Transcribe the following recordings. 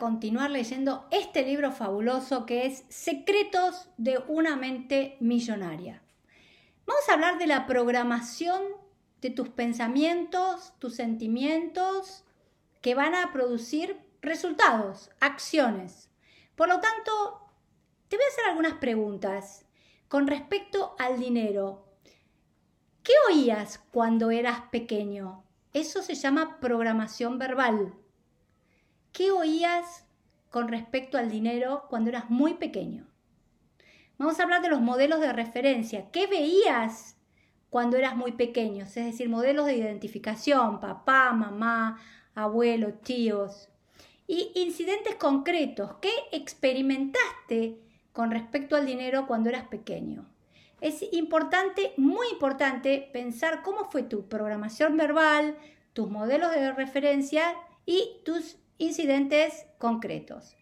continuar leyendo este libro fabuloso que es Secretos de una mente millonaria. Vamos a hablar de la programación de tus pensamientos, tus sentimientos, que van a producir resultados, acciones. Por lo tanto, te voy a hacer algunas preguntas con respecto al dinero. ¿Qué oías cuando eras pequeño? Eso se llama programación verbal. ¿Qué oías con respecto al dinero cuando eras muy pequeño? Vamos a hablar de los modelos de referencia. ¿Qué veías cuando eras muy pequeño? Es decir, modelos de identificación, papá, mamá, abuelo, tíos. Y incidentes concretos. ¿Qué experimentaste con respecto al dinero cuando eras pequeño? Es importante, muy importante, pensar cómo fue tu programación verbal, tus modelos de referencia y tus incidentes concretos.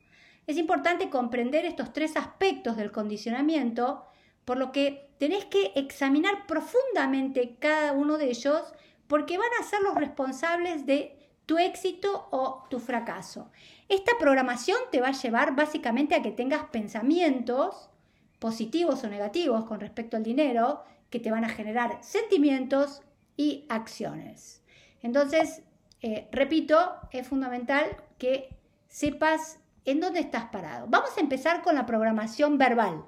Es importante comprender estos tres aspectos del condicionamiento, por lo que tenés que examinar profundamente cada uno de ellos porque van a ser los responsables de tu éxito o tu fracaso. Esta programación te va a llevar básicamente a que tengas pensamientos positivos o negativos con respecto al dinero que te van a generar sentimientos y acciones. Entonces, eh, repito, es fundamental que sepas en dónde estás parado. Vamos a empezar con la programación verbal.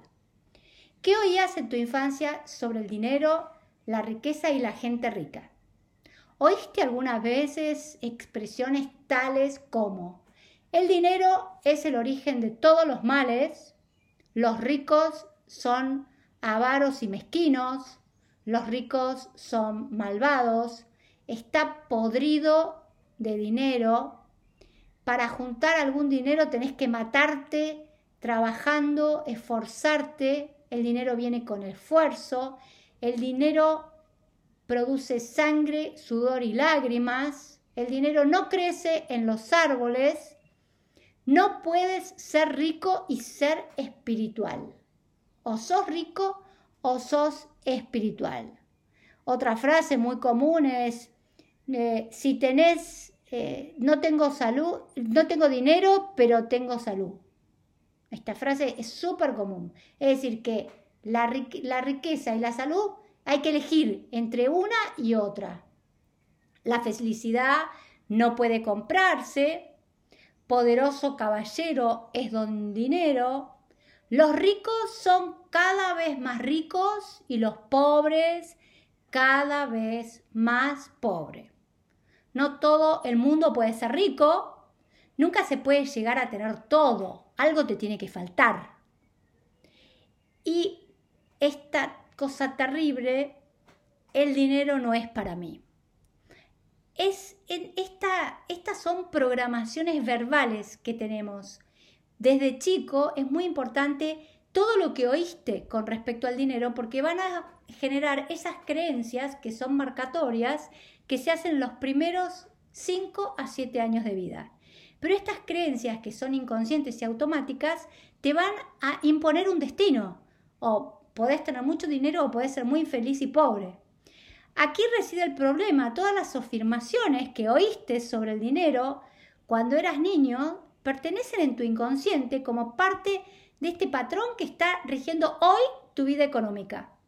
¿Qué oías en tu infancia sobre el dinero, la riqueza y la gente rica? ¿Oíste algunas veces expresiones tales como el dinero es el origen de todos los males, los ricos son avaros y mezquinos, los ricos son malvados, está podrido de dinero, para juntar algún dinero tenés que matarte trabajando, esforzarte, el dinero viene con esfuerzo, el dinero produce sangre, sudor y lágrimas, el dinero no crece en los árboles, no puedes ser rico y ser espiritual. O sos rico o sos espiritual. Otra frase muy común es, eh, si tenés eh, no tengo salud, no tengo dinero, pero tengo salud. Esta frase es súper común. Es decir, que la, la riqueza y la salud hay que elegir entre una y otra. La felicidad no puede comprarse. Poderoso caballero es don dinero. Los ricos son cada vez más ricos y los pobres cada vez más pobres. No todo el mundo puede ser rico. Nunca se puede llegar a tener todo. Algo te tiene que faltar. Y esta cosa terrible, el dinero no es para mí. Es en esta, estas son programaciones verbales que tenemos. Desde chico es muy importante todo lo que oíste con respecto al dinero porque van a generar esas creencias que son marcatorias que se hacen los primeros 5 a 7 años de vida. Pero estas creencias que son inconscientes y automáticas te van a imponer un destino. O podés tener mucho dinero o podés ser muy feliz y pobre. Aquí reside el problema. Todas las afirmaciones que oíste sobre el dinero cuando eras niño pertenecen en tu inconsciente como parte de este patrón que está rigiendo hoy tu vida económica.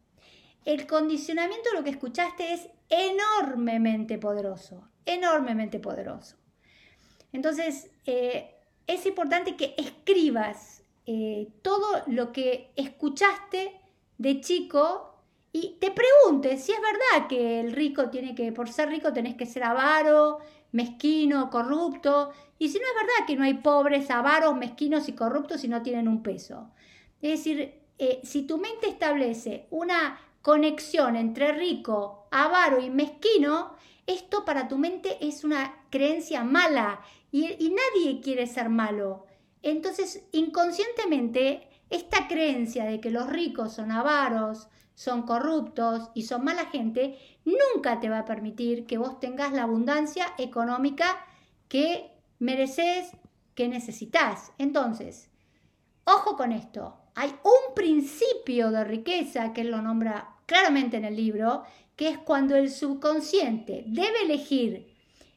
El condicionamiento lo que escuchaste es enormemente poderoso, enormemente poderoso. Entonces, eh, es importante que escribas eh, todo lo que escuchaste de chico y te preguntes si es verdad que el rico tiene que, por ser rico tenés que ser avaro, mezquino, corrupto, y si no es verdad que no hay pobres, avaros, mezquinos y corruptos y no tienen un peso. Es decir, eh, si tu mente establece una conexión entre rico, avaro y mezquino, esto para tu mente es una creencia mala y, nadie quiere ser malo. Entonces, inconscientemente, esta creencia de que los ricos son avaros, son corruptos y son mala gente, nunca te va a permitir que vos tengas la abundancia económica que mereces, que necesitas. Entonces, ojo con esto, hay un principio de riqueza que él lo nombra claramente en el libro, que es cuando el subconsciente debe elegir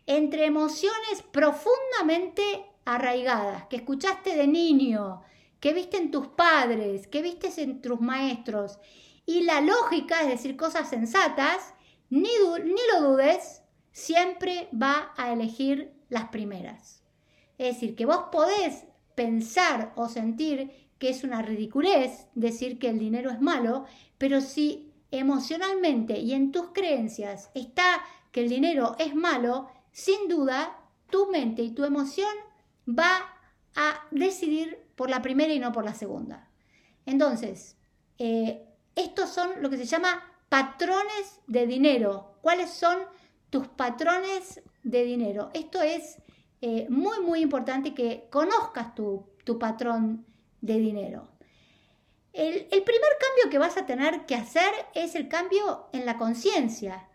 entre emociones profundamente arraigadas, que escuchaste de niño, que viste en tus padres, que viste en tus maestros, y la lógica, es decir, cosas sensatas, ni, ni lo dudes, siempre va a elegir las primeras. Es decir, que vos podés pensar o sentir que es una ridiculez decir que el dinero es malo, pero si emocionalmente y en tus creencias está que el dinero es malo, sin duda tu mente y tu emoción va a decidir por la primera y no por la segunda. Entonces, eh, estos son lo que se llama patrones de dinero. ¿Cuáles son tus patrones de dinero? Esto es eh, muy, muy importante que conozcas tu, patrón de dinero. El, primer cambio que vas a tener que hacer es el cambio en la conciencia.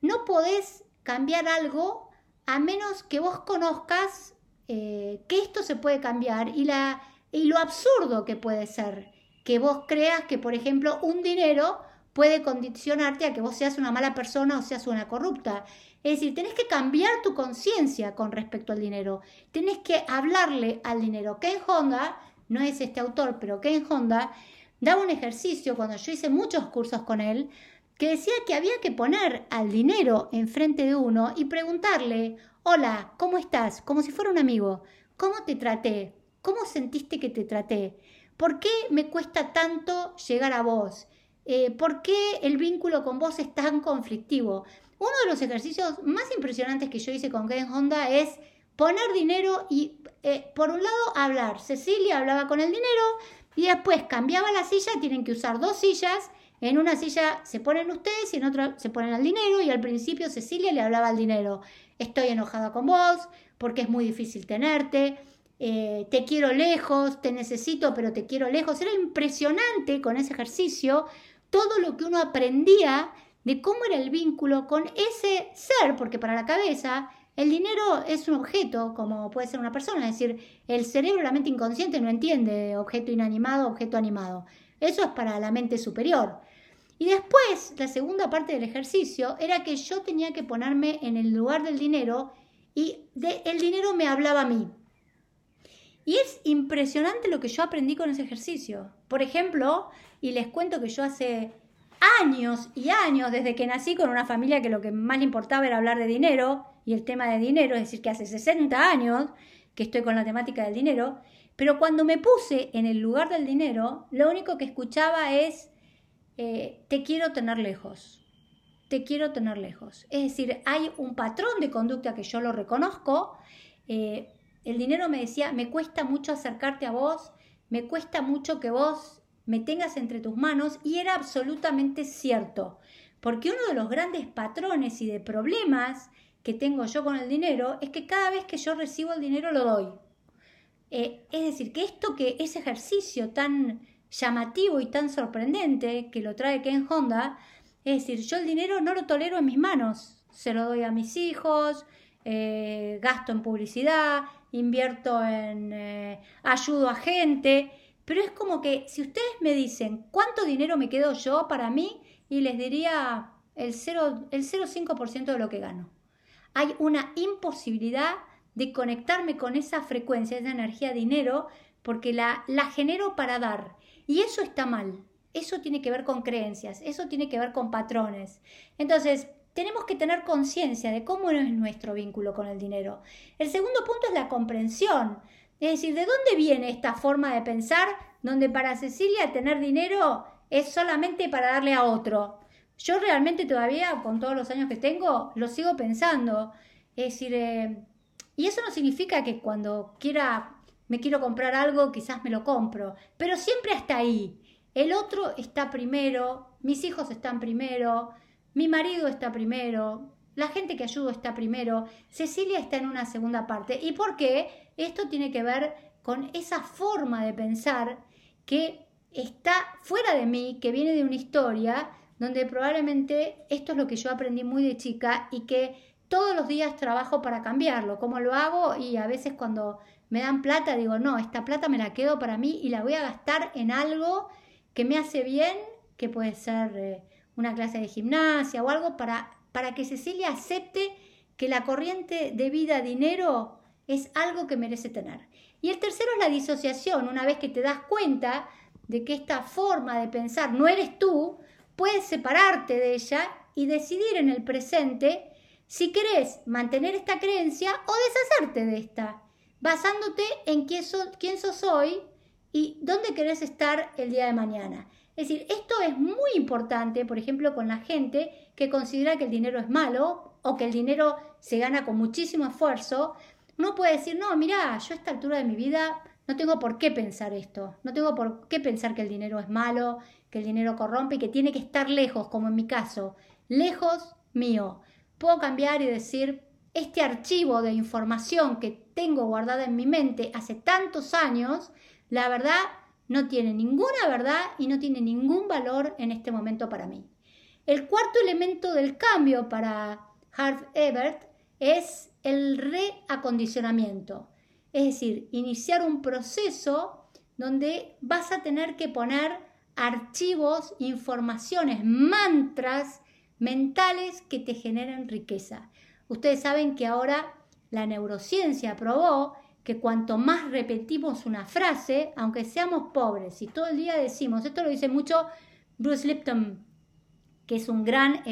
No podés cambiar algo a menos que vos conozcas eh, que esto se puede cambiar y, la, y lo absurdo que puede ser que vos creas que, por ejemplo, un dinero puede condicionarte a que vos seas una mala persona o seas una corrupta. Es decir, tenés que cambiar tu conciencia con respecto al dinero. Tenés que hablarle al dinero. Ken Honda, no es este autor, pero Ken Honda, daba un ejercicio cuando yo hice muchos cursos con él, que decía que había que poner al dinero enfrente de uno y preguntarle, Hola, ¿cómo estás? Como si fuera un amigo. ¿Cómo te traté? ¿Cómo sentiste que te traté? ¿Por qué me cuesta tanto llegar a vos? Eh, ¿Por qué el vínculo con vos es tan conflictivo? Uno de los ejercicios más impresionantes que yo hice con Ken Honda es poner dinero y, eh, por un lado, hablar. Cecilia hablaba con el dinero y después cambiaba la silla, tienen que usar dos sillas. En una silla se ponen ustedes y en otra se ponen al dinero y al principio Cecilia le hablaba al dinero estoy enojada con vos, porque es muy difícil tenerte, eh, te quiero lejos, te necesito, pero te quiero lejos. Era impresionante con ese ejercicio todo lo que uno aprendía de cómo era el vínculo con ese ser, porque para la cabeza el dinero es un objeto, como puede ser una persona, es decir, el cerebro, la mente inconsciente no entiende objeto inanimado, objeto animado. Eso es para la mente superior. Y después, la segunda parte del ejercicio era que yo tenía que ponerme en el lugar del dinero y el dinero me hablaba a mí. Y es impresionante lo que yo aprendí con ese ejercicio. Por ejemplo, y les cuento que yo hace años y años, desde que nací con una familia que lo que más le importaba era hablar de dinero y el tema de dinero, es decir, que hace 60 años que estoy con la temática del dinero, pero cuando me puse en el lugar del dinero, lo único que escuchaba es eh, te quiero tener lejos, te quiero tener lejos. Es decir, hay un patrón de conducta que yo lo reconozco. Eh, el dinero me decía, me cuesta mucho acercarte a vos, me cuesta mucho que vos me tengas entre tus manos y era absolutamente cierto, porque uno de los grandes patrones y de problemas que tengo yo con el dinero es que cada vez que yo recibo el dinero lo doy. Eh, es decir, que esto que ese ejercicio tan llamativo y tan sorprendente que lo trae Ken Honda, es decir, yo el dinero no lo tolero en mis manos, se lo doy a mis hijos, eh, gasto en publicidad, invierto en eh, ayudo a gente, pero es como que si ustedes me dicen cuánto dinero me quedo yo para mí, y les diría el 0,5% el de lo que gano. Hay una imposibilidad de conectarme con esa frecuencia, esa energía dinero, porque la, la genero para dar y eso está mal. Eso tiene que ver con creencias, eso tiene que ver con patrones. Entonces, tenemos que tener conciencia de cómo es nuestro vínculo con el dinero. El segundo punto es la comprensión. Es decir, ¿de dónde viene esta forma de pensar donde para Cecilia tener dinero es solamente para darle a otro? Yo realmente todavía, con todos los años que tengo, lo sigo pensando. Es decir, eh, y eso no significa que cuando quiera me quiero comprar algo, quizás me lo compro, pero siempre hasta ahí. El otro está primero, mis hijos están primero, mi marido está primero, la gente que ayudo está primero, Cecilia está en una segunda parte. ¿Y por qué? Esto tiene que ver con esa forma de pensar que está fuera de mí, que viene de una historia donde probablemente esto es lo que yo aprendí muy de chica y que todos los días trabajo para cambiarlo. ¿Cómo lo hago? Y a veces cuando me dan plata, digo, no, esta plata me la quedo para mí y la voy a gastar en algo que me hace bien, que puede ser eh, una clase de gimnasia o algo para, para que Cecilia acepte que la corriente de vida dinero es algo que merece tener. Y el tercero es la disociación. Una vez que te das cuenta de que esta forma de pensar no eres tú, puedes separarte de ella y decidir en el presente si querés mantener esta creencia o deshacerte de esta, basándote en quién, quién sos hoy y dónde querés estar el día de mañana. Es decir, esto es muy importante, por ejemplo, con la gente que considera que el dinero es malo o que el dinero se gana con muchísimo esfuerzo. Uno puede decir, no, mira, yo a esta altura de mi vida no tengo por qué pensar esto, no tengo por qué pensar que el dinero es malo, que el dinero corrompe y que tiene que estar lejos, como en mi caso, lejos mío. Puedo cambiar y decir, este archivo de información que tengo guardada en mi mente hace tantos años, la verdad no tiene ninguna verdad y no tiene ningún valor en este momento para mí. El cuarto elemento del cambio para Harv Ebert es el reacondicionamiento. Es decir, iniciar un proceso donde vas a tener que poner archivos, informaciones, mantras mentales que te generen riqueza. Ustedes saben que ahora la neurociencia probó que cuanto más repetimos una frase, aunque seamos pobres y todo el día decimos, esto lo dice mucho Bruce Lipton, que es un gran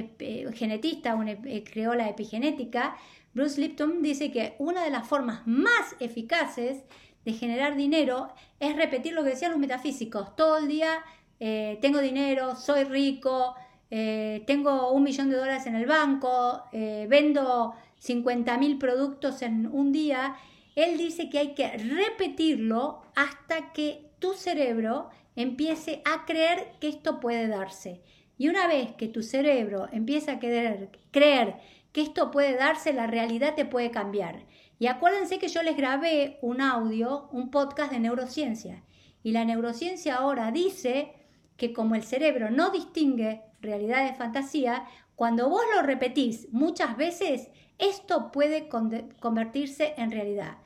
genetista, creó la epigenética, Bruce Lipton dice que una de las formas más eficaces de generar dinero es repetir lo que decían los metafísicos. Todo el día eh, tengo dinero, soy rico, eh, tengo un millón de dólares en el banco, eh, vendo 50 mil productos en un día. Él dice que hay que repetirlo hasta que tu cerebro empiece a creer que esto puede darse. Y una vez que tu cerebro empieza a creer, creer que esto puede darse, la realidad te puede cambiar. Y acuérdense que yo les grabé un audio, un podcast de neurociencia. Y la neurociencia ahora dice que como el cerebro no distingue realidad de fantasía, cuando vos lo repetís muchas veces, esto puede convertirse en realidad.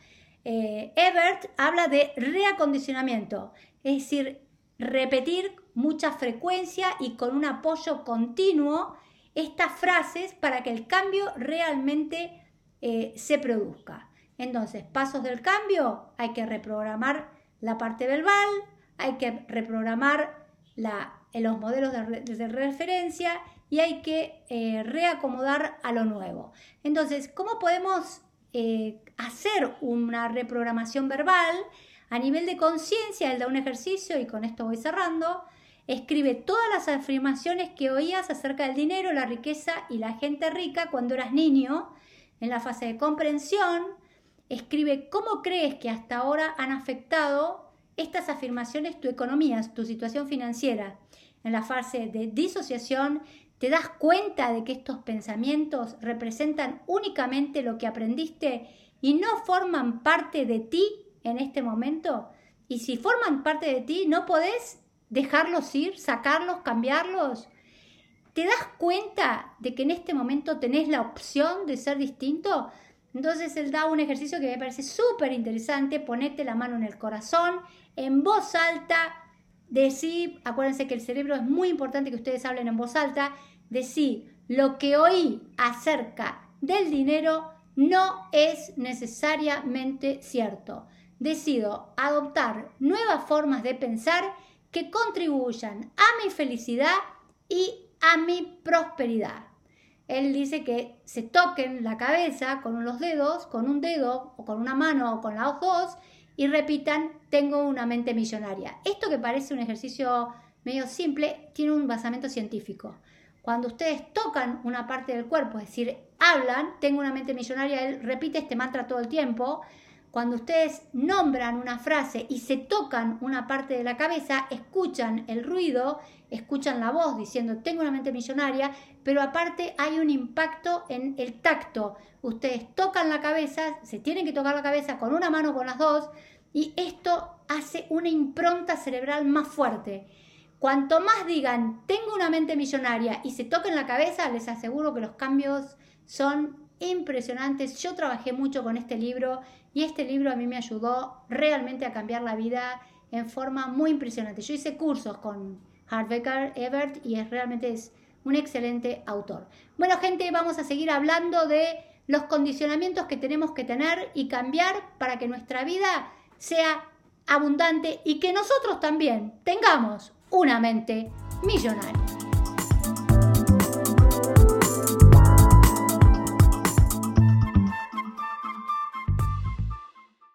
Eh, Ebert habla de reacondicionamiento, es decir, repetir mucha frecuencia y con un apoyo continuo estas frases para que el cambio realmente eh, se produzca. Entonces, pasos del cambio, hay que reprogramar la parte verbal, hay que reprogramar los modelos de, referencia y hay que eh, reacomodar a lo nuevo. Entonces, ¿cómo podemos eh, hacer una reprogramación verbal? A nivel de conciencia, él da un ejercicio y con esto voy cerrando. Escribe todas las afirmaciones que oías acerca del dinero, la riqueza y la gente rica cuando eras niño. En la fase de comprensión, escribe cómo crees que hasta ahora han afectado estas afirmaciones tu economía, tu situación financiera. En la fase de disociación, te das cuenta de que estos pensamientos representan únicamente lo que aprendiste y no forman parte de ti en este momento. Y si forman parte de ti, no podés dejarlos ir, sacarlos, cambiarlos. ¿Te das cuenta de que en este momento tenés la opción de ser distinto? Entonces él da un ejercicio que me parece súper interesante, ponete la mano en el corazón, en voz alta, decir, acuérdense que el cerebro es muy importante que ustedes hablen en voz alta, decir, lo que oí acerca del dinero no es necesariamente cierto. Decido adoptar nuevas formas de pensar que contribuyan a mi felicidad y a mi prosperidad. Él dice que se toquen la cabeza con los dedos, con un dedo o con una mano o con las dos y repitan, tengo una mente millonaria. Esto que parece un ejercicio medio simple tiene un basamento científico. Cuando ustedes tocan una parte del cuerpo, es decir, hablan, tengo una mente millonaria, él repite este mantra todo el tiempo, cuando ustedes nombran una frase y se tocan una parte de la cabeza, escuchan el ruido, escuchan la voz diciendo tengo una mente millonaria, pero aparte hay un impacto en el tacto. Ustedes tocan la cabeza, se tienen que tocar la cabeza con una mano con las dos, y esto hace una impronta cerebral más fuerte. Cuanto más digan tengo una mente millonaria y se toquen la cabeza, les aseguro que los cambios son impresionantes. Yo trabajé mucho con este libro y este libro a mí me ayudó realmente a cambiar la vida en forma muy impresionante. Yo hice cursos con Harvecker Ebert y es realmente es un excelente autor. Bueno, gente, vamos a seguir hablando de los condicionamientos que tenemos que tener y cambiar para que nuestra vida sea abundante y que nosotros también tengamos una mente millonaria.